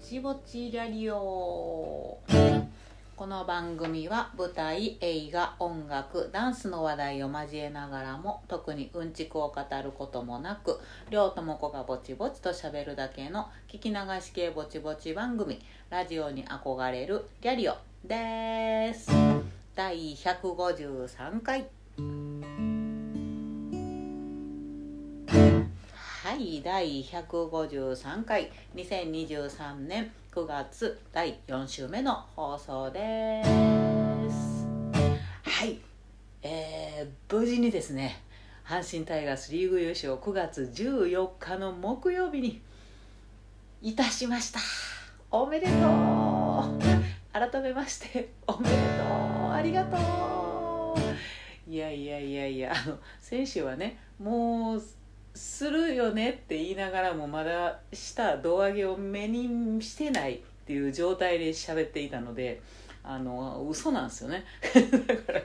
ちぼちラリオ。この番組は舞台映画音楽ダンスの話題を交えながらも特にうんちくを語ることもなく両友子がぼちぼちと喋るだけの聞き流し系ぼちぼち番組ラジオに憧れるリャリオです。第153回。はい第153回2023年9月第4週目の放送です。はいえー、無事にですね阪神タイガースリーグ優勝9月14日の木曜日にいたしました。おめでとう。改めましておめでとう。ありがとう。いやいやいやいやあの先週はねもうするよねって言いながらもまだした胴上げを目にしてないっていう状態で喋っていたのであの嘘なんですよね。だから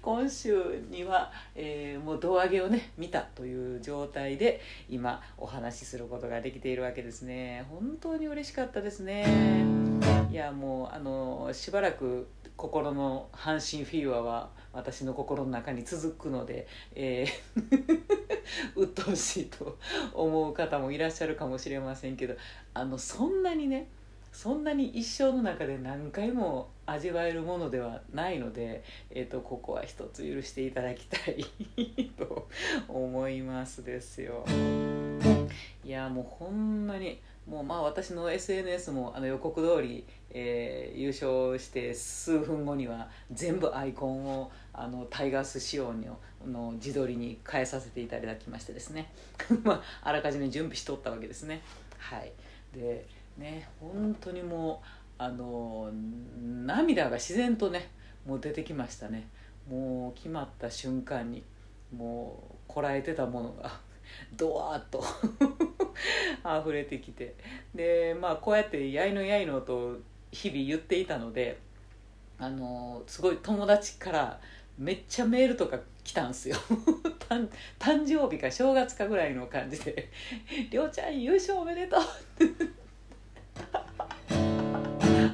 今週には、えー、もう胴上げをね見たという状態で今お話しすることができているわけですね。本当に嬉しかったですね。いやもうあのしばらく心の阪神フィーバーは私の心の中に続くので、えー 鬱陶しいと思う方もいらっしゃるかもしれませんけどあのそんなにねそんなに一生の中で何回も味わえるものではないので、えーと、ここは一つ許していただきたいと思いますですよ。いやもうほんまにもうまあ私の SNS もあの予告通り、えー、優勝して数分後には全部アイコンをあのタイガース仕様のの自撮りに変えさせていただきましてですね。まああらかじめ準備しとったわけですね。はい。でね本当にもうあの涙が自然とねもう出てきましたね。もう決まった瞬間にもうこらえてたものがドワーッと。溢れてきて。でまあこうやってやいのやいのと日々言っていたのであのすごい友達からめっちゃメールとか来たんすよ。誕生日か正月かぐらいの感じで「りょうちゃん優勝おめでとう」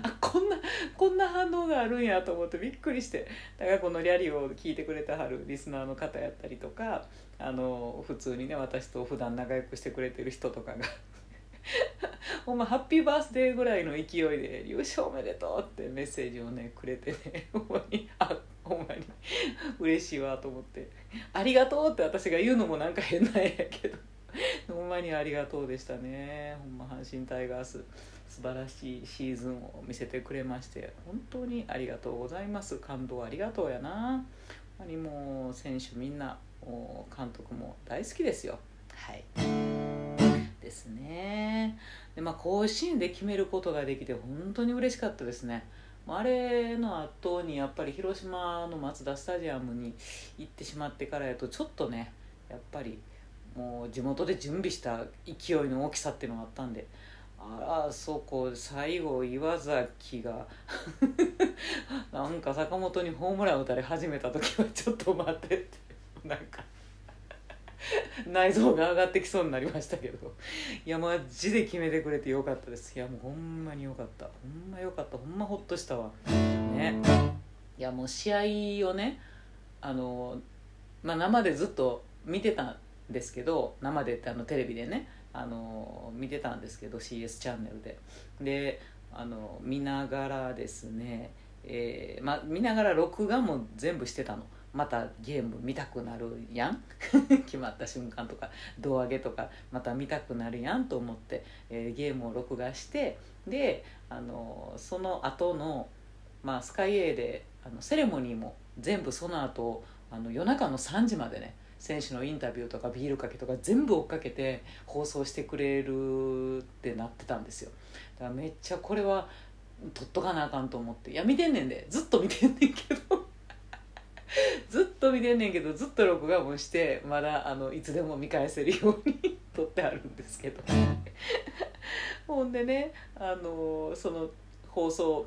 あこんなこんな反応があるんやと思ってびっくりして。だからこのリャリを聞いてくれてはるリスナーの方やったりとかあの普通にね私と普段仲良くしてくれてる人とかが。ほんまハッピーバースデーぐらいの勢いで「優勝おめでとう」ってメッセージをねくれてね ほんまにあほんまに嬉しいわと思って「ありがとう」って私が言うのもなんか変なんやけど。ほんまにありがとうでしたね。ほんま阪神タイガース素晴らしいシーズンを見せてくれまして本当にありがとうございます。感動ありがとうやな。ほんまにもう選手みんな監督も大好きですよ。はい。ですね。でまあ甲子園で決めることができて本当に嬉しかったですね。あれの後にやっぱり広島のマツダスタジアムに行ってしまってからやとちょっとねやっぱりもう地元で準備した勢いの大きさっていうのがあったんであそこ最後岩崎が なんか坂本にホームラン打たれ始めた時はちょっと待ってって。なんか内臓が上がってきそうになりましたけど。いやマジで決めてくれてよかったです。いやもうほんまによかった。ほんまよかった。ほんまほっとしたわ。ね。いやもう試合をねあの、まあ、生でずっと見てたんですけど生でってあのテレビでね。あの見てたんですけど CS チャンネルで。であの見ながらですね、えーま、見ながら録画も全部してたの。またゲーム見たくなるやん？決まった瞬間とか胴上げとかまた見たくなるやんと思って、えー、ゲームを録画してであのその後のまあスカイ A であのセレモニーも全部その後あの夜中の3時までね選手のインタビューとかビールかけとか全部追っかけて放送してくれるってなってたんですよ。だからめっちゃこれは撮っとかなあかんと思っていや見てんねんで。ずっと見てんねんけど。ずっと見てんねんけどずっと録画もしてまだあのいつでも見返せるように撮ってあるんですけど。ほんでねあのその放送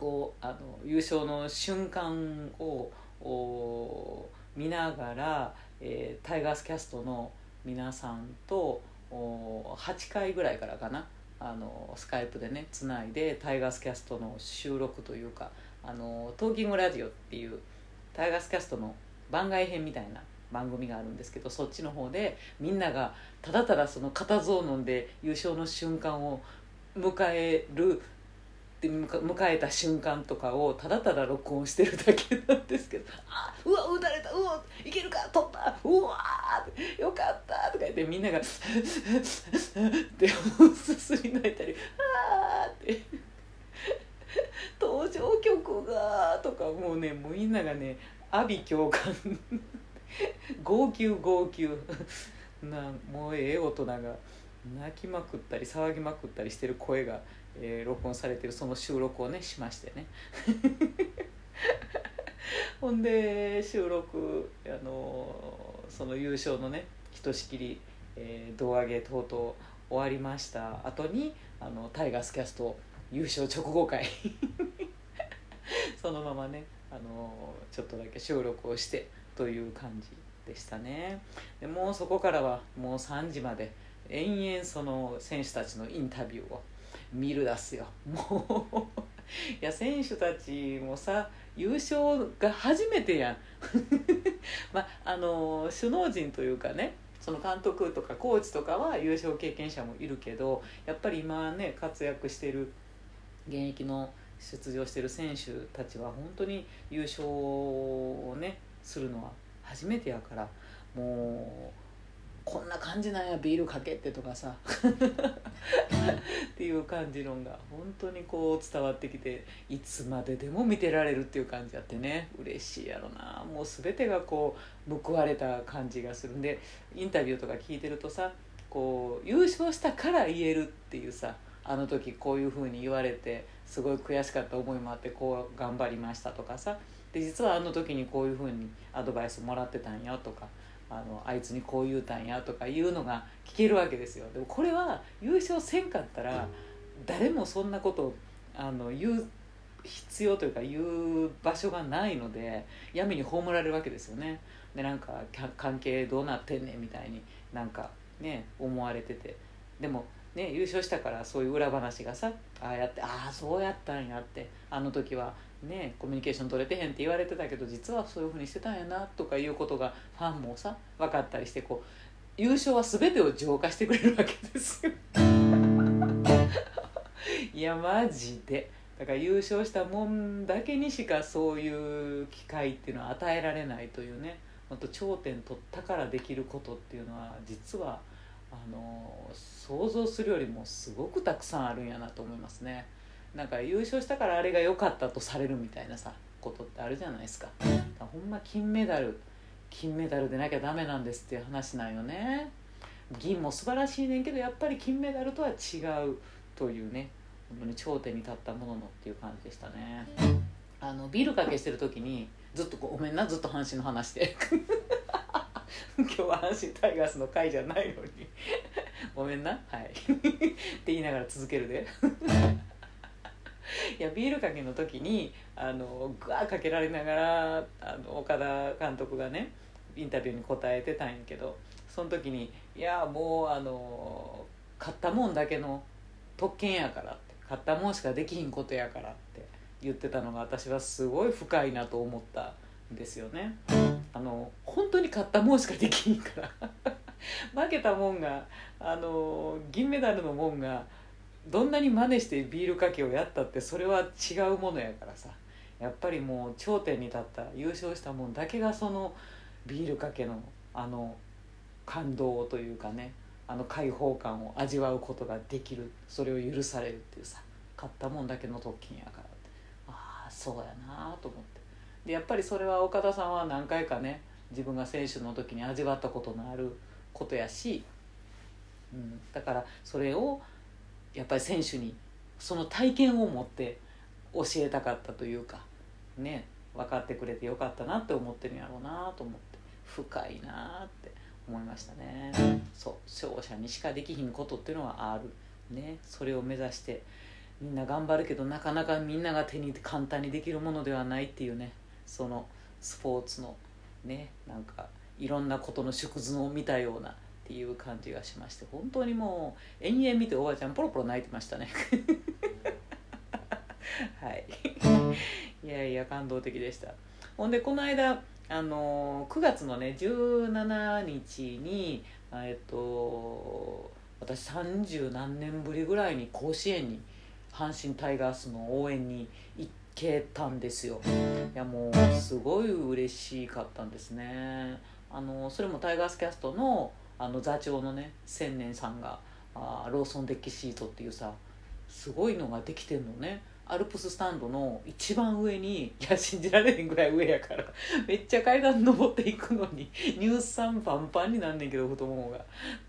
をあの優勝の瞬間をお見ながら、えー、タイガースキャストの皆さんと8回ぐらいからかなあのスカイプでねつないでタイガースキャストの収録というかあのトーキングラジオっていうタイガースキャストの番外編みたいな番組があるんですけどそっちの方でみんながただただその固唾を飲んで優勝の瞬間を迎えるで迎えた瞬間とかをただただ録音してるだけなんですけど「あうわ打たれたうわいけるか取ったうわよかった」とか言ってみんなが「ってすすり泣いたり「ああ」って「登場曲が」とかもうねもうみんながね阿鼻共感号泣号泣なもうええ大人が泣きまくったり騒ぎまくったりしてる声がえー、録音されてるその収録をねしましてね。ほんで収録あのその優勝のねひとしきり、えー、胴上げ等々終わりました後にあのタイガースキャスト優勝直後会。そのままねあのちょっとだけ収録をしてという感じでしたね。でもうそこからはもう3時まで延々その選手たちのインタビューを見るだすよ。もういや選手たちもさ優勝が初めてやん。まああの首脳陣というかねその監督とかコーチとかは優勝経験者もいるけどやっぱり今ね活躍してる現役の出場してる選手たちは本当に優勝をねするのは初めてやからもうこんな感じなんやビールかけてとかさ。っていう感じのが本当にこう伝わってきていつまででも見てられるっていう感じあってね。嬉しいやろな。もう全てがこう報われた感じがするんでインタビューとか聞いてるとさこう優勝したから言えるっていうさあの時こういうふうに言われてすごい悔しかった思いもあってこう頑張りましたとかさ。で実はあの時にこういうふうにアドバイスもらってたんよとか。あのあいつにこう言うたんやとかいうのが聞けるわけですよ。でもこれは優勝せんかったら誰もそんなことあの言う必要というか言う場所がないので闇に葬られるわけですよね。でなんか関係どうなってんねんみたいになんかね思われてて。でもね優勝したからそういう裏話がさああやってああそうやったんやってあの時はねコミュニケーション取れてへんって言われてたけど実はそういうふうにしてたんやなとかいうことがファンもさ分かったりしてこう優勝は全てを浄化してくれるわけですよ いやマジでだから優勝したもんだけにしかそういう機会っていうのは与えられないというねもっと頂点取ったからできることっていうのは実はあの想像するよりもすごくたくさんあるんやなと思いますね。なんか優勝したからあれが良かったとされるみたいなさことってあるじゃないですか。ほんま金メダル金メダルでなきゃダメなんですっていう話なんよね。銀も素晴らしいねんけどやっぱり金メダルとは違うというね本当に頂点に立ったもののっていう感じでしたね。あのビルかけしてる時にずっとごめんなずっと阪神の話で。今日は阪神タイガースの回じゃないのに。ごめんなはい。って言いながら続けるで。いやビールかけの時にあのグワーかけられながらあの岡田監督がねインタビューに答えてたんやけどその時に「いやもうあの買ったもんだけの特権やから」って「買ったもんしかできひんことやから」って言ってたのが私はすごい深いなと思ったんですよね。あの本当に買ったもんしかできひんから負けたもんがあの銀メダルのもんがどんなに真似してビールかけをやったってそれは違うものやからさ。やっぱりもう頂点に立った優勝したもんだけがそのビールかけのあの感動というかねあの開放感を味わうことができるそれを許されるっていうさ買ったもんだけの特権やからああそうやなと思って。でやっぱりそれは岡田さんは何回かね自分が選手の時に味わったことのあることやし、うん、だからそれをやっぱり選手にその体験を持って教えたかったというかね分かってくれてよかったなって思ってるんやろうなと思って深いなって思いましたね。そう勝者にしかできひんことっていうのはある。ねそれを目指してみんな頑張るけどなかなかみんなが手に簡単にできるものではないっていうねそのスポーツのねなんかいろんなことの縮図を見たようなっていう感じがしまして本当にもう延々見ておばあちゃんポロポロ泣いてましたね。はい。いやいや感動的でした。ほんでこの間あの9月のね17日にえっと私三十何年ぶりぐらいに甲子園に阪神タイガースの応援に行けたんですよ。いやもうすごい嬉しかったんですね。あのそれもタイガースキャストのあの座長のね千年さんがあローソンデッキシートっていうさすごいのができてんのね。アルプススタンドの一番上にいや信じられへんぐらい上やから めっちゃ階段登っていくのに乳酸パンパンになんねんけど太ももが。っ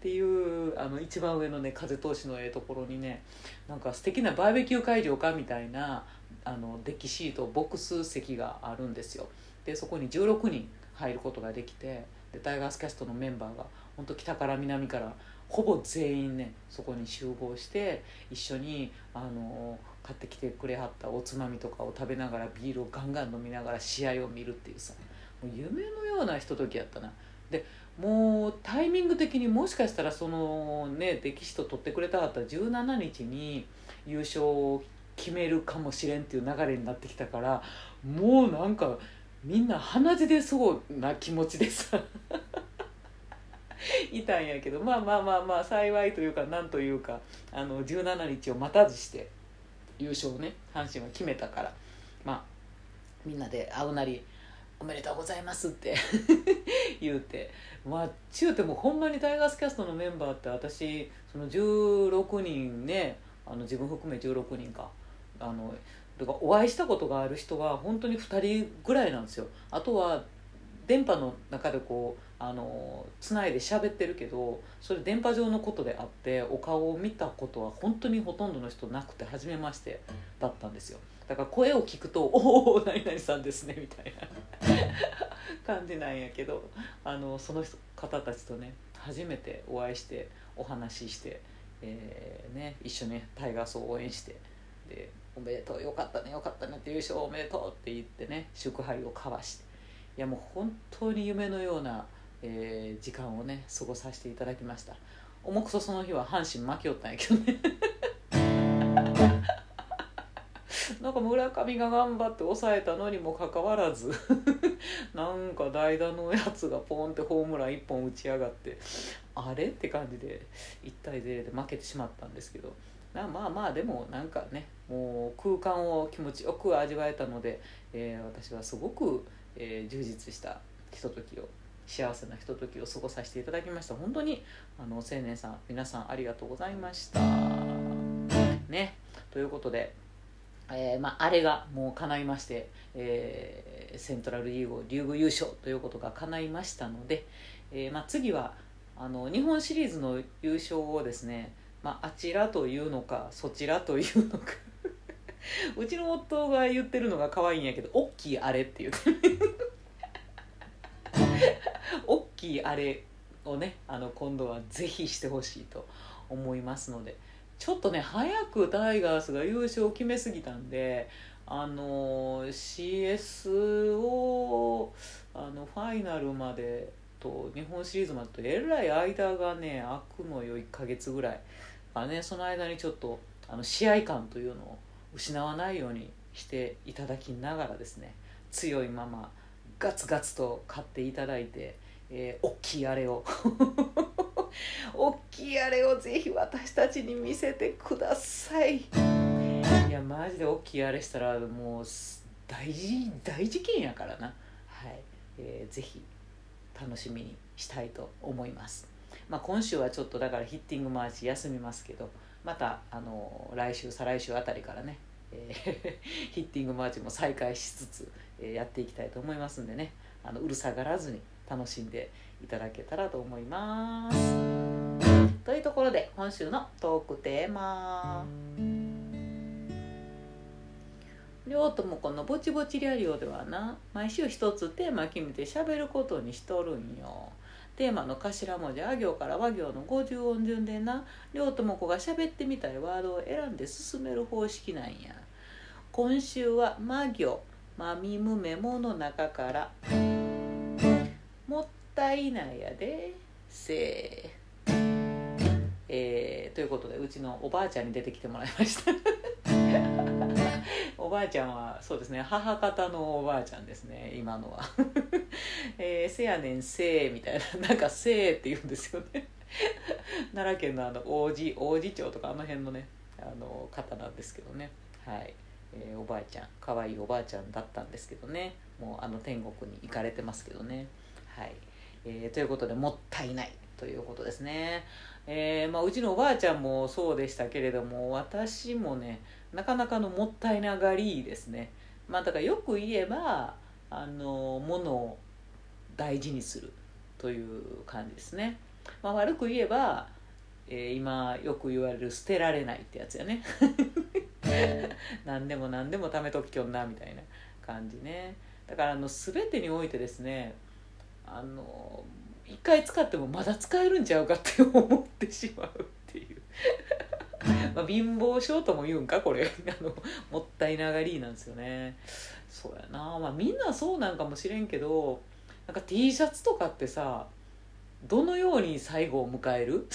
ていうあの一番上のね風通しのええところにねなんか素敵なバーベキュー会場かみたいなあのデッキシートボックス席があるんですよ。でそこに16人入ることができてでタイガースキャストのメンバーが本当北から南からほぼ全員ねそこに集合して一緒にあの買ってきてくれはったおつまみとかを食べながらビールをガンガン飲みながら試合を見るっていうさもう夢のようなひとときやったな。でもうタイミング的にもしかしたらそのね歴史と取ってくれたかった17日に優勝を決めるかもしれんっていう流れになってきたからもうなんかみんな鼻血出そうな気持ちでさ。いたんやけど。まあまあまあまあ幸いというかなんというかあの17日を待たずして優勝をね阪神は決めたから。まあみんなで会うなり「おめでとうございます」って。言うて。まあちゅうてもほんまにタイガースキャストのメンバーって私その16人ねあの自分含め16人か。あのだかお会いしたことがある人は本当に2人ぐらいなんですよ。あとは電波の中でこうあのつないで喋ってるけどそれ電波上のことであってお顔を見たことは本当にほとんどの人なくて初めましてだったんですよ。だから声を聞くと「おお何々さんですね」みたいな 感じなんやけどあのその方たちとね初めてお会いしてお話しして、えーね、一緒にタイガースを応援してで「おめでとうよかったねよかったね」って優勝おめでとうって言ってね祝杯を交わして。いやもう本当に夢のような。えー、時間をね過ごさせていただきました。重くそその日は阪神負けよったんやけどね。なんか村上が頑張って抑えたのにもかかわらず なんか代打のやつがポンってホームラン1本打ち上がってあれ？って感じで1対0で負けてしまったんですけど。まあまあでもなんかねもう空間を気持ちよく味わえたので、えー、私はすごく、えー、充実したひとときを幸せなひとときを過ごさせていただきました。本当にあの青年さん皆さんありがとうございました。ね。ということでえーまあ、れがもう叶いまして、えー、セントラルリーグリーグ優勝ということが叶いましたので、えーまあ、次はあの日本シリーズの優勝をですね、まあ、あちらというのかそちらというのか うちの夫が言ってるのが可愛いんやけど「大きいあれ」って言 って大きいあれをねあの今度はぜひしてほしいと思いますので。ちょっとね早くタイガースが優勝を決めすぎたんであの CS をあのファイナルまでと日本シリーズまでとえらい間がね空くのよ1ヶ月ぐらいあ、ね、その間にちょっとあの試合感というのを失わないようにしていただきながらですね強いままガツガツと買っていただいて、えー、大きいあれを。大きいあれをぜひ私たちに見せてください。いやマジで大きいあれしたらもう大事大事件やからな。はい、えー、ぜひ楽しみにしたいと思います。まあ今週はちょっとだからヒッティングマーチ休みますけどまたあの来週再来週あたりからねえー、ヒッティングマーチも再開しつつ、えー、やっていきたいと思いますんでねあのうるさがらずに楽しんでいただけたらと思います。というところで今週のトークテーマ。両ともこのぼちぼちリアリオではな毎週一つテーマ決めて喋ることにしとるんよ。テーマの頭文字あ行から和行の50音順でな両友子が喋ってみたいワードを選んで進める方式なんや。今週は「魔行」「まみむめも」の中から「もったいないやで」せえー、ということでうちのおばあちゃんに出てきてもらいました。おばあちゃんはそうですね母方のおばあちゃんですね今のは。えー、せやねんせいみたいななんかせいって言うんですよね。奈良県のあの王子王子町とかあの辺のねあの方なんですけどね。はい、えー、おばあちゃん可愛いおばあちゃんだったんですけどね。もうあの天国に行かれてますけどね。はい、えー、ということでもったいない。ということですね。えー、まあ、うちのおばあちゃんもそうでしたけれども私もねなかなかのもったいながりですね。まあだからよく言えばあのものを大事にするという感じですね、まあ、悪く言えば、えー、今よく言われる捨てられないってやつやね。何でも何でも貯めときょんなみたいな感じね。だからあの全てにおいてですねあの一回使ってもまだ使えるんちゃうかって思ってしまうっていう。まあ貧乏症とも言うんかこれ。あのもったいながりなんですよね。そうやな。まあみんなそうなんかもしれんけどなんか T シャツとかってさどのように最後を迎える？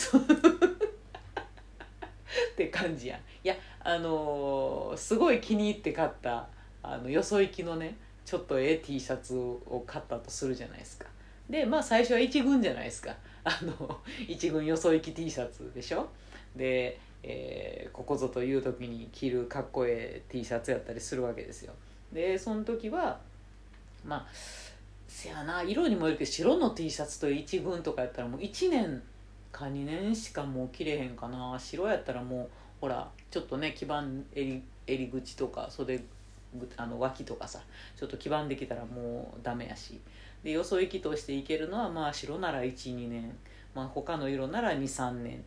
って感じやん。いやあのー、すごい気に入って買ったあのよそ行きのねちょっとええ T シャツを買ったとするじゃないですか。でまあ最初は一軍じゃないですか。あの一軍よそ行き T シャツでしょ？で、えー、ここぞという時に着るかっこええ T シャツやったりするわけですよ。でその時はまあせやな色にもよるけど白の T シャツと一軍とかやったらもう1年か2年しかもう着れへんかな。白やったらもうほらちょっとね基盤襟襟口とか袖あの脇とかさちょっと黄ばんできたらもうダメやし。でよそ行きとしていけるのはまあ白なら12年、まあ、他の色なら23年。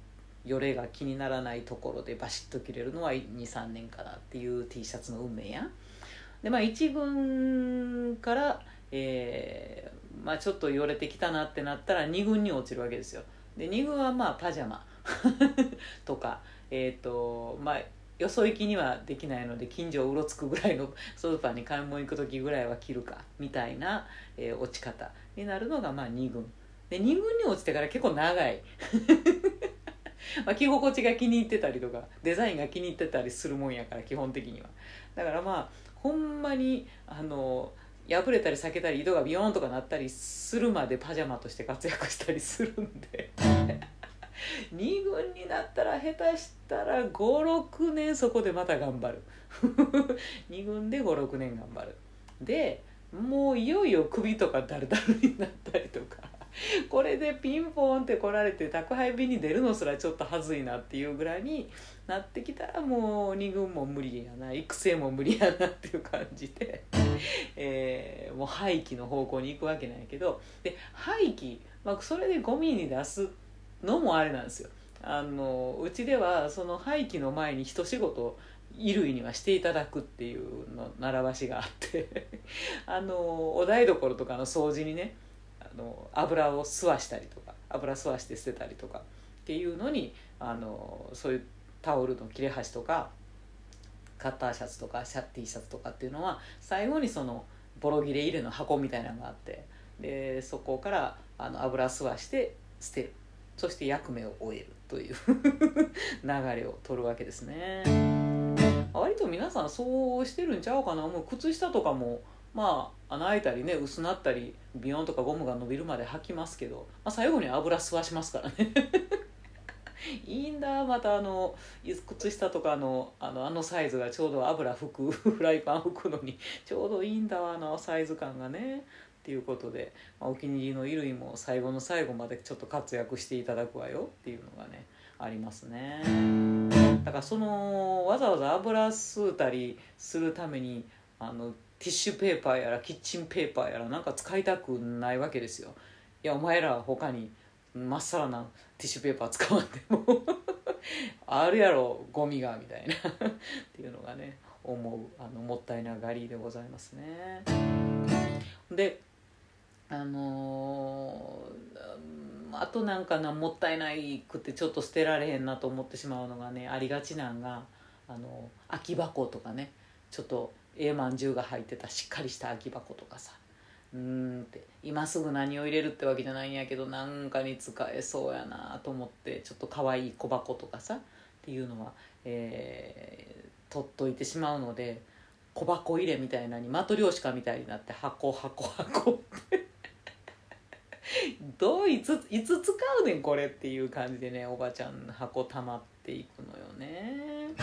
よれが気にならないところでバシッと着れるのは23年かなっていう T シャツの運命や。でまあ1軍から、えーまあ、ちょっとよれてきたなってなったら2軍に落ちるわけですよ。で2軍はまあパジャマ。とかえっ、ー、とまあよそ行きにはできないので近所をうろつくぐらいのスーパーに買い物行く時ぐらいは着るかみたいな、えー、落ち方になるのがまあ2軍。で2軍に落ちてから結構長い。まあ着心地が気に入ってたりとかデザインが気に入ってたりするもんやから基本的には。だからまあほんまにあの破れたり裂けたり色がビヨーンとかなったりするまでパジャマとして活躍したりするんで。2軍になったら下手したら56年そこでまた頑張る。2軍で56年頑張る。でもういよいよ首とかダルダルになったりとか。これでピンポンって来られて宅配便に出るのすらちょっとはずいなっていうぐらいになってきたらもう2軍も無理やな。育成も無理やなっていう感じで、えー、もう廃棄の方向に行くわけなんやけど。で廃棄、まあ、それでゴミに出すのもあれなんですよ。あのうちではその廃棄の前に一仕事衣類にはしていただくっていうの習わしがあって あのお台所とかの掃除にねあの油を吸わしたりとか油吸わして捨てたりとかっていうのにあのそういうタオルの切れ端とかカッターシャツとかシャッティシャツとかっていうのは最後にそのボロ切れ入れの箱みたいなのがあってでそこからあの油吸わして捨てる。そして役目を終えるという 流れを取るわけですね。割と皆さんそうしてるんちゃうかな。もう靴下とかもまあ穴開いたりね薄なったりビヨンとかゴムが伸びるまで履きますけど、まあ、最後に油吸わしますからね。いいんだまたあの靴下とかのあのあのサイズがちょうど油拭くフライパン拭くのにちょうどいいんだあのサイズ感がね。っていうことで、まあ、お気に入りの衣類も最後の最後までちょっと活躍していただくわよっていうのがねありますね。だからそのわざわざ油吸うたりするためにあのティッシュペーパーやらキッチンペーパーやらなんか使いたくないわけですよ。いやお前ら他にまっさらなティッシュペーパー使わんでも あるやろゴミがみたいなっていうのがね思うあのもったいながりでございますね。であのー、あとなんかなもったいないくてちょっと捨てられへんなと思ってしまうのがねありがちなんがあの空き箱とかねちょっとええまんじゅうが入ってたしっかりした空き箱とかさ。うんって今すぐ何を入れるってわけじゃないんやけどなんかに使えそうやなと思ってちょっと可愛い小箱とかさっていうのは、えー、取っといてしまうので小箱入れみたいなにマトリョーシカみたいになって箱箱箱ってどういついつ使うねんこれっていう感じでねおばちゃん箱たまっていくのよね。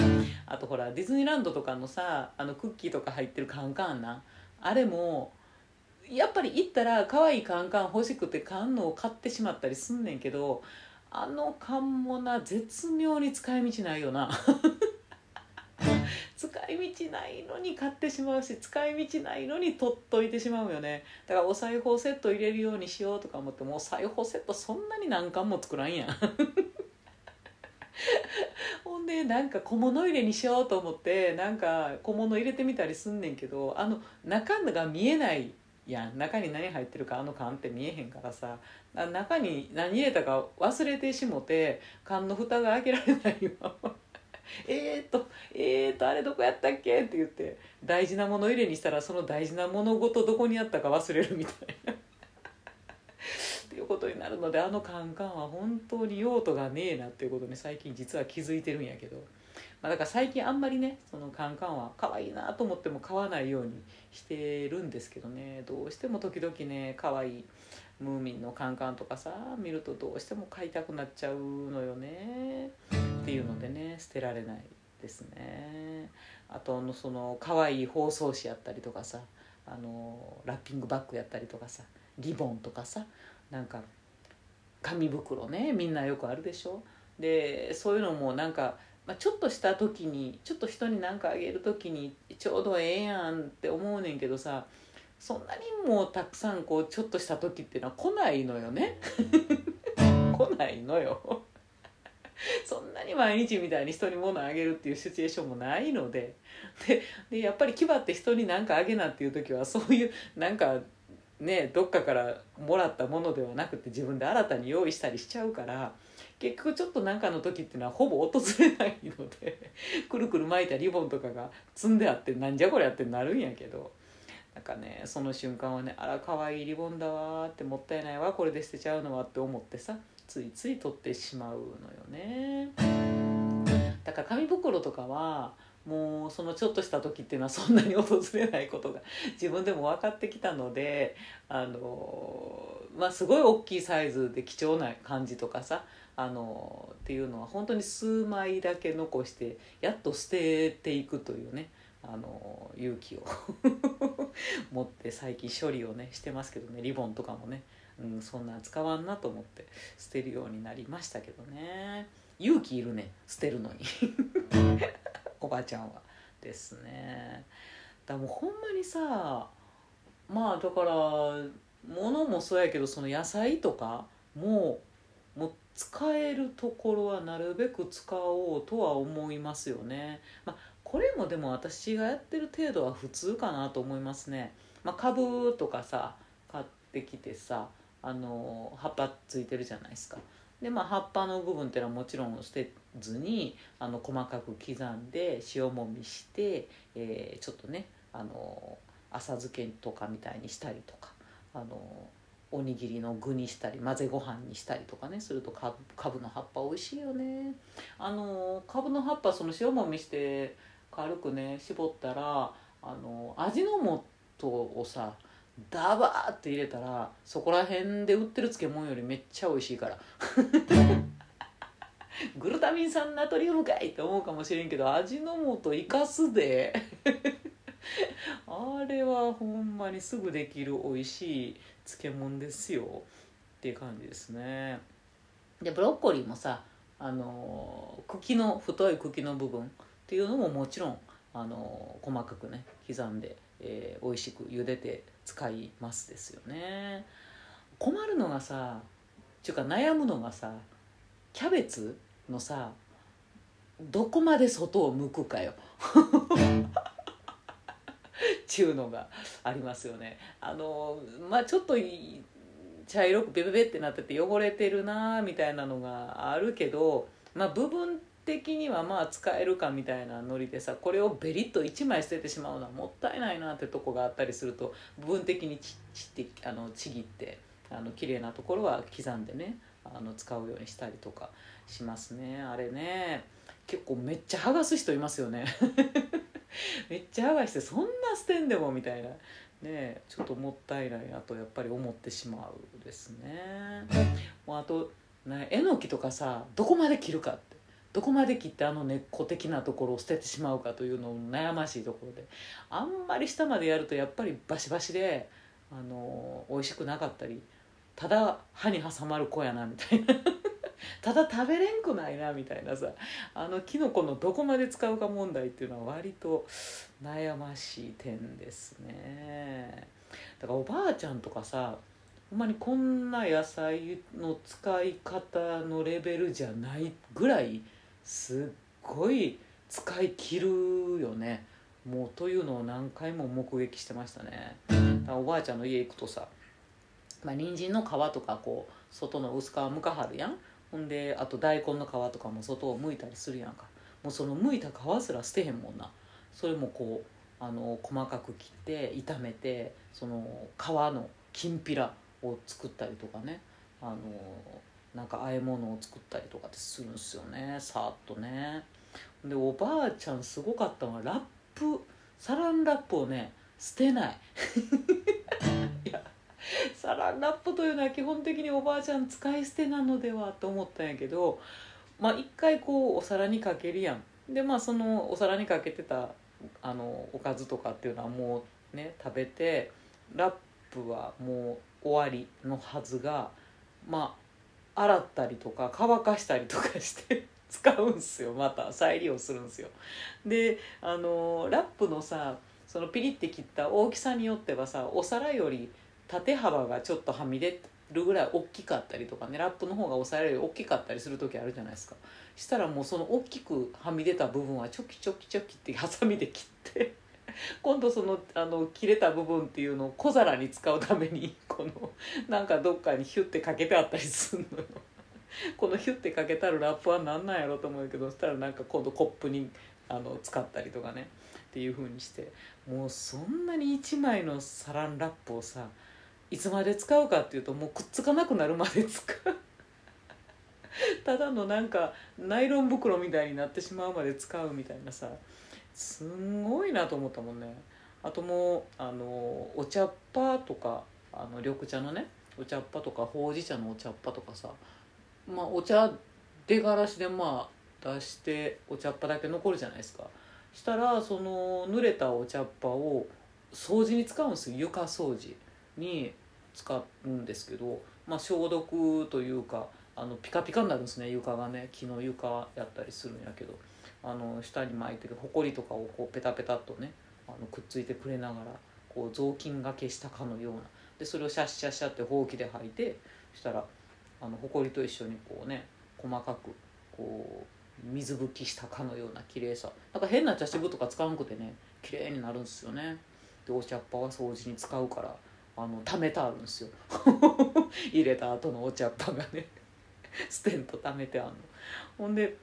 あとほらディズニーランドとかのさあのクッキーとか入ってるカンカンなあれもやっぱり行ったら可愛いカンカン欲しくて缶のを買ってしまったりすんねんけどあの缶もな絶妙に使い道ないよな。使い道ないのに買ってしまうし使い道ないのに取っといてしまうよね。だからお裁縫セット入れるようにしようとか思ってもお裁縫セットそんなに何巻も作らんやん。ほんでなんか小物入れにしようと思ってなんか小物入れてみたりすんねんけどあの中が見えないやん。中に何入ってるかあの缶って見えへんからさ。中に何入れたか忘れてしもて缶の蓋が開けられないままえーっとえーっとあれどこやったっけ？って言って大事なもの入れにしたらその大事なものごとどこにあったか忘れるみたいな。っていうことになるのであのカンカンは本当に用途がねえなっていうことに最近実は気づいてるんやけど、まあ、だから最近あんまりねそのカンカンは可愛いなと思っても買わないようにしてるんですけどね。どうしても時々ね可愛いムーミンのカンカンとかさ見るとどうしても買いたくなっちゃうのよね。っていうのでね捨てられないですね。あとのその可愛い包装紙やったりとかさあのラッピングバッグやったりとかさリボンとかさなんか紙袋ねみんなよくあるでしょ。でそういうのもなんか、まあ、ちょっとした時にちょっと人に何かあげる時にちょうどええやんって思うねんけどさそんなにもうたくさんこうちょっとした時っていうのは来ないのよね。来ないのよ。そんなに毎日みたいに人に物あげるっていうシチュエーションもないので。でやっぱり気張って人に何かあげなっていう時はそういうなんかねどっかからもらったものではなくて自分で新たに用意したりしちゃうから結局ちょっと何かの時っていうのはほぼ訪れないのでくるくる巻いたリボンとかが積んであってなんじゃこりゃってなるんやけど。なんかねその瞬間はねあら可愛いリボンだわってもったいないわこれで捨てちゃうのはって思ってさついつい取ってしまうのよね。だから紙袋とかはもうそのちょっとした時っていうのはそんなに訪れないことが自分でも分かってきたのであのまあすごい大きいサイズで貴重な感じとかさあのっていうのは本当に数枚だけ残してやっと捨てていくというね。あの勇気を。持って最近処理をねしてますけどねリボンとかもね、うん、そんなん使わんなと思って捨てるようになりましたけどね。勇気いるね捨てるのに。おばあちゃんは。ですね。だもうほんまにさまあだから物もそうやけどその野菜とかももう使えるところはなるべく使おうとは思いますよね。まあ、これもでも私がやってる程度は普通かなと思いますね。まあ、株とかさ買ってきてさあの葉っぱついてるじゃないですか。でまあ葉っぱの部分っていうのはもちろん捨てずにあの細かく刻んで塩もみして、えー、ちょっとねあの浅漬けとかみたいにしたりとかあのおにぎりの具にしたり混ぜご飯にしたりとかねするとかぶの葉っぱ美味しいよねあのかぶの葉っぱその塩もみして軽くね絞ったらあの味の素をさダバーって入れたらそこら辺で売ってる漬物よりめっちゃ美味しいから。グルタミン酸ナトリウムかいって思うかもしれんけど味の素生かすで。あれはほんまにすぐできる美味しい漬物ですよ。っていう感じですね。でブロッコリーもさあの茎の太い茎の部分っていうのももちろんあの細かくね刻んで、えー、美味しく茹でて使いますですよね。困るのがさちゅうか悩むのがさキャベツのさどこまで外を向くかよ。ちゅうのがありますよね。あのまあちょっと茶色くベベベってなってて汚れてるなみたいなのがあるけどまあ部分的にはまあ使えるかみたいなノリでさこれをベリッと1枚捨ててしまうのはもったいないなってとこがあったりすると部分的にちちってあのちぎってあの綺麗なところは刻んでねあの使うようにしたりとかしますね。あれね結構めっちゃ剥がす人いますよね。めっちゃ剥がしてそんな捨てんでもみたいな。ねちょっともったいないなとやっぱり思ってしまうですね。もうあとねえのきとかさどこまで切るかってどこまで切ってあの根っこ的なところを捨ててしまうかというのを悩ましいところであんまり下までやるとやっぱりバシバシであの美味しくなかったりただ歯に挟まる子やなみたいな。ただ食べれんくないなみたいなさ。あのきのこのどこまで使うか問題っていうのは割と悩ましい点ですね。だからおばあちゃんとかさほんまにこんな野菜の使い方のレベルじゃないぐらいすっごい使い切るよね。もうというのを何回も目撃してましたね。おばあちゃんの家行くとさまあ人参の皮とかこう外の薄皮むかはるやん。ほんであと大根の皮とかも外を剥いたりするやんか。もうその剥いた皮すら捨てへんもんな。それもこうあの細かく切って炒めてその皮のきんぴらを作ったりとかね。あのなんか和え物を作ったりとかってするんですよね。さーっとね。でおばあちゃんすごかったのはラップ。サランラップをね捨てない。いやサランラップというのは基本的におばあちゃん使い捨てなのではと思ったんやけどまあ一回こうお皿にかけるやん。でまあそのお皿にかけてたあのおかずとかっていうのはもうね食べてラップはもう終わりのはずがまあ洗ったりとか乾かしたりとかして 使うんすよ。また再利用するんすよ。であのラップのさそのピリって切った大きさによってはさお皿より縦幅がちょっとはみ出るぐらい大きかったりとかねラップの方がお皿より大きかったりする時あるじゃないですか。したらもうその大きくはみ出た部分はチョキチョキチョキってハサミで切って 今度そのあの切れた部分っていうのを小皿に使うために このなんかどっかにヒュッてかけてあったりすんのよ。このヒュッてかけたらラップは何なんやろと思うけどそしたらなんか今度コップにあの使ったりとかね。っていう風にして。もうそんなに1枚のサランラップをさいつまで使うかっていうともうくっつかなくなるまで使う。ただのなんかナイロン袋みたいになってしまうまで使うみたいなさ。すんごいなと思ったもんね。あともうあのお茶っ葉とかあの緑茶のねお茶っ葉とかほうじ茶のお茶っ葉とかさまあお茶出がらしでまあ出してお茶っ葉だけ残るじゃないですか。したらその濡れたお茶っ葉を掃除に使うんですよ。床掃除に使うんですけど、まあ、消毒というかあのピカピカになるんですね。床がね木の床やったりするんやけど。あの下に巻いてるほこりとかをこうペタペタっとねあのくっついてくれながらこう雑巾がけしたかのような。でそれをシャッシャッシャッってほうきで履いてしたらあのほこりと一緒にこうね細かくこう水拭きしたかのような綺麗さ。なんか変な茶渋とか使わんくてね綺麗になるんですよね。でお茶っ葉は掃除に使うからあの溜めてあるんですよ。入れた後のお茶っ葉がね捨てんと貯めてあんの。ほんで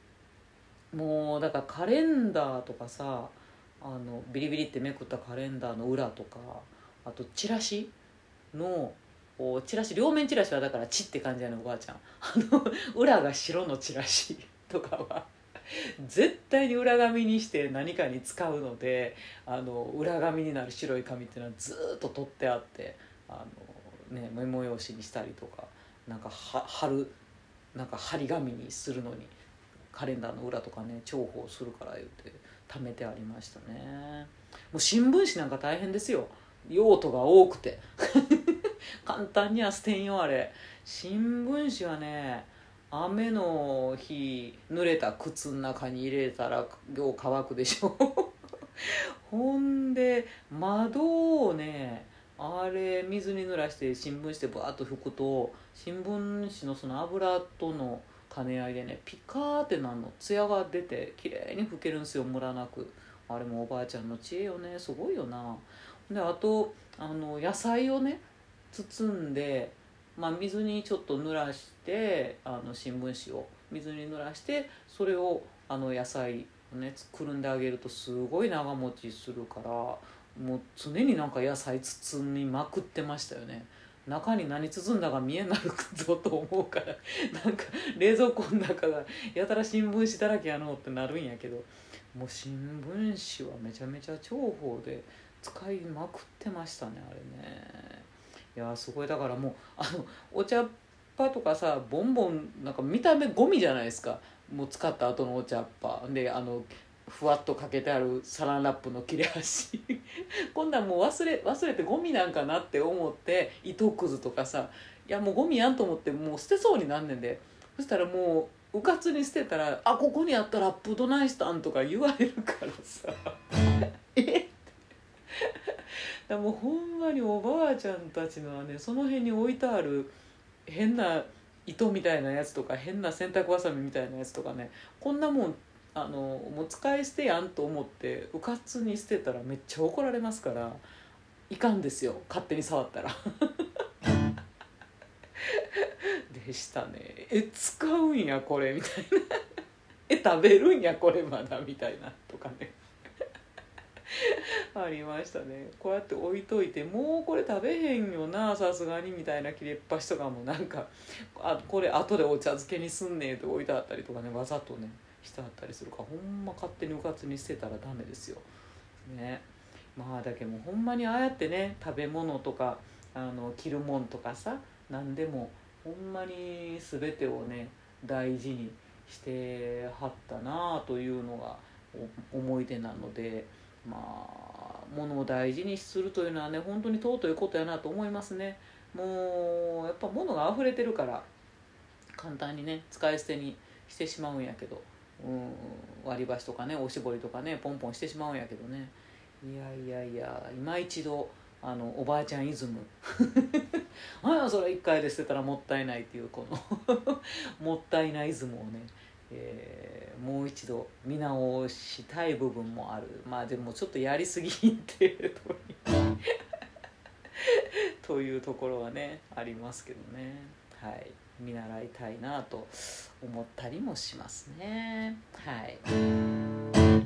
もうだからカレンダーとかさあのビリビリってめくったカレンダーの裏とかあとチラシのチラシ両面チラシはだから「チ」って感じやねおばあちゃん。あの裏が白のチラシとかは絶対に裏紙にして何かに使うのであの裏紙になる白い紙っていうのはずっと取ってあってあの、ね、メモ用紙にしたりとかなんかは貼るなんか張り紙にするのに。カレンダーの裏とかね重宝するから言って貯めてありましたね。もう新聞紙なんか大変ですよ。用途が多くて。簡単には捨てんよあれ。新聞紙はね雨の日濡れた靴の中に入れたらよう乾くでしょ。ほんで窓をねあれ水に濡らして新聞紙でバーッと拭くと新聞紙のその油との兼ね合いでねピカーってなんの艶が出て綺麗に拭けるんすよムラなく。あれもおばあちゃんの知恵よね。すごいよな。であとあの野菜をね包んで、まあ、水にちょっと濡らしてあの新聞紙を水に濡らしてそれをあの野菜をねくるんであげるとすごい長持ちするからもう常になんか野菜包みまくってましたよね。中に何包んだか見えなるぞと思うからなんか冷蔵庫の中がやたら新聞紙だらけやのってなるんやけどもう新聞紙はめちゃめちゃ重宝で使いまくってましたねあれね。いやすごい。だからもうあのお茶っ葉とかさボンボンなんか見た目ゴミじゃないですか。もう使った後のお茶っ葉。であのふわっとかけてあるサランラップの切れ端。こんなんもう忘れ忘れてゴミなんかなって思って糸くずとかさ。いやもうゴミやんと思ってもう捨てそうになんねんで。そしたらもううかつに捨てたら「あここにあったラップどないしたん?」とか言われるからさ。えっ？てもうほんまにおばあちゃんたちのはねその辺に置いてある変な糸みたいなやつとか変な洗濯ばさみみたいなやつとかねこんなもんあのもう使い捨てやんと思ってうかつに捨てたらめっちゃ怒られますからいかんですよ勝手に触ったら。でしたね。え使うんやこれみたいな。え食べるんやこれまだみたいなとかね。ありましたね。こうやって置いといてもうこれ食べへんよなさすがにみたいな切れっ端とかもなんかあこれ後でお茶漬けにすんねえと置いてあったりとかねわざとね。してあったりするからほんま勝手にうかつに捨てたらダメですよ。ねまあだけどほんまにああやってね食べ物とかあの着るもんとかさ何でもほんまに全てをね大事にしてはったなあというのが思い出なのでまあ物を大事にするというのはね本当に尊いことやなと思いますね。もうやっぱ物が溢れてるから簡単にね使い捨てにしてしまうんやけどうん割り箸とかねおしぼりとかねポンポンしてしまうんやけどね。いやいやいや今一度あのおばあちゃんイズム。あそれ一回で捨てたらもったいないっていうこの もったいないイズムをね、えー、もう一度見直したい部分もある。まあでもちょっとやりすぎてというところはねありますけどね。はい見習いたいなと思ったりもしますね。はい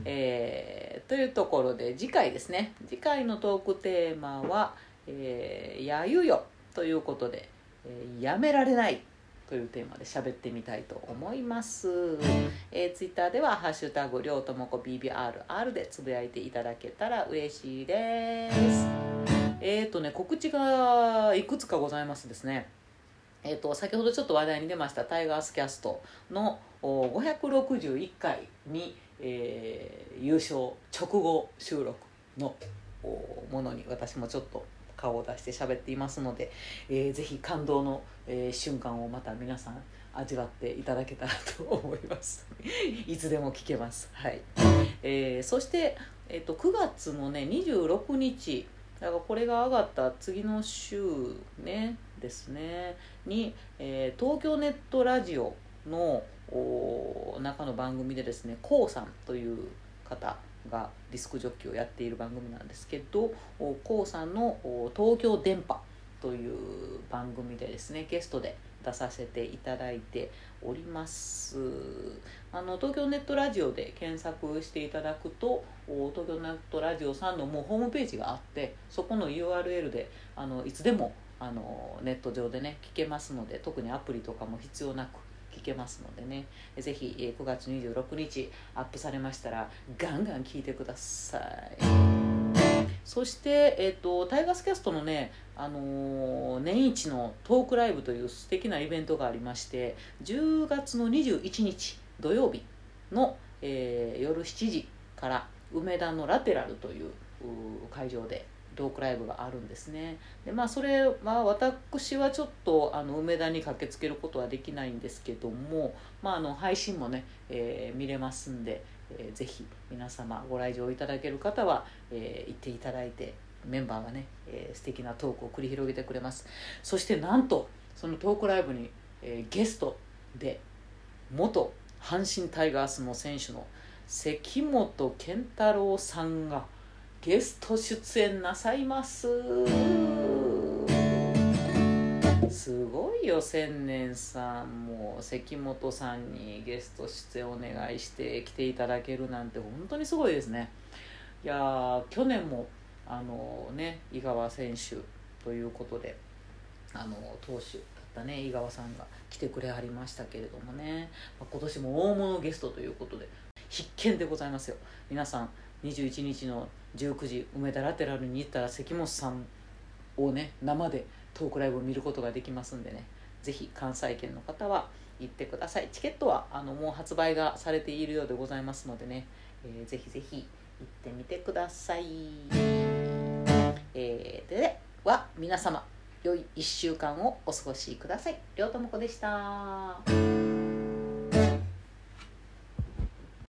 えー、というところで次回ですね次回のトークテーマは「えー、やゆよ」ということで、えー「やめられない」というテーマで喋ってみたいと思います。えー、ツイッターでは「ハッシュタグりょうともこ BBRR」でつぶやいていただけたら嬉しいです。えっ、ー、とね告知がいくつかございますですね。えーと、先ほどちょっと話題に出ましたタイガースキャストの561回に、えー、優勝直後収録のものに私もちょっと顔を出して喋っていますので、えー、ぜひ感動の、えー、瞬間をまた皆さん味わっていただけたらと思います。いつでも聞けます。はい、えー、そして、えーと、9月のね26日だからこれが上がった次の週ねですね。に、えー、東京ネットラジオの中の番組でですね k o さんという方がディスクジョッキーをやっている番組なんですけど k o さんの「東京電波」という番組でですねゲストで出させていただいております。あの東京ネットラジオで検索していただくと東京ネットラジオさんのもうホームページがあってそこの URL であのいつでもあのネット上でね聞けますので特にアプリとかも必要なく聞けますのでね。ぜひ9月26日アップされましたらガンガン聞いてください。そして、えーと、タイガースキャストのね、あのー、年一のトークライブという素敵なイベントがありまして10月の21日土曜日の、えー、夜7時から梅田のラテラルという会場でトークライブがあるんですね。でまあそれは私はちょっとあの梅田に駆けつけることはできないんですけども、まあ、あの配信もね、えー、見れますんで、えー、ぜひ皆様ご来場いただける方は、えー、行っていただいてメンバーがね、えー、素敵なトークを繰り広げてくれます。そしてなんとそのトークライブに、えー、ゲストで元阪神タイガースの選手の関本健太郎さんがゲスト出演なさいます。すごいよ千年さん。も関本さんにゲスト出演お願いして来ていただけるなんて本当にすごいですね。いや去年もあのね井川選手ということであの投手だったね井川さんが来てくれはりましたけれどもね、まあ、今年も大物ゲストということで必見でございますよ。皆さん21日の19時梅田ラテラルに行ったら関本さんをね生でトークライブを見ることができますんでねぜひ関西圏の方は行ってくださいチケットはあのもう発売がされているようでございますのでね、えー、ぜひぜひ行ってみてください、えー、では皆様良い1週間をお過ごしください。りょうともこでした。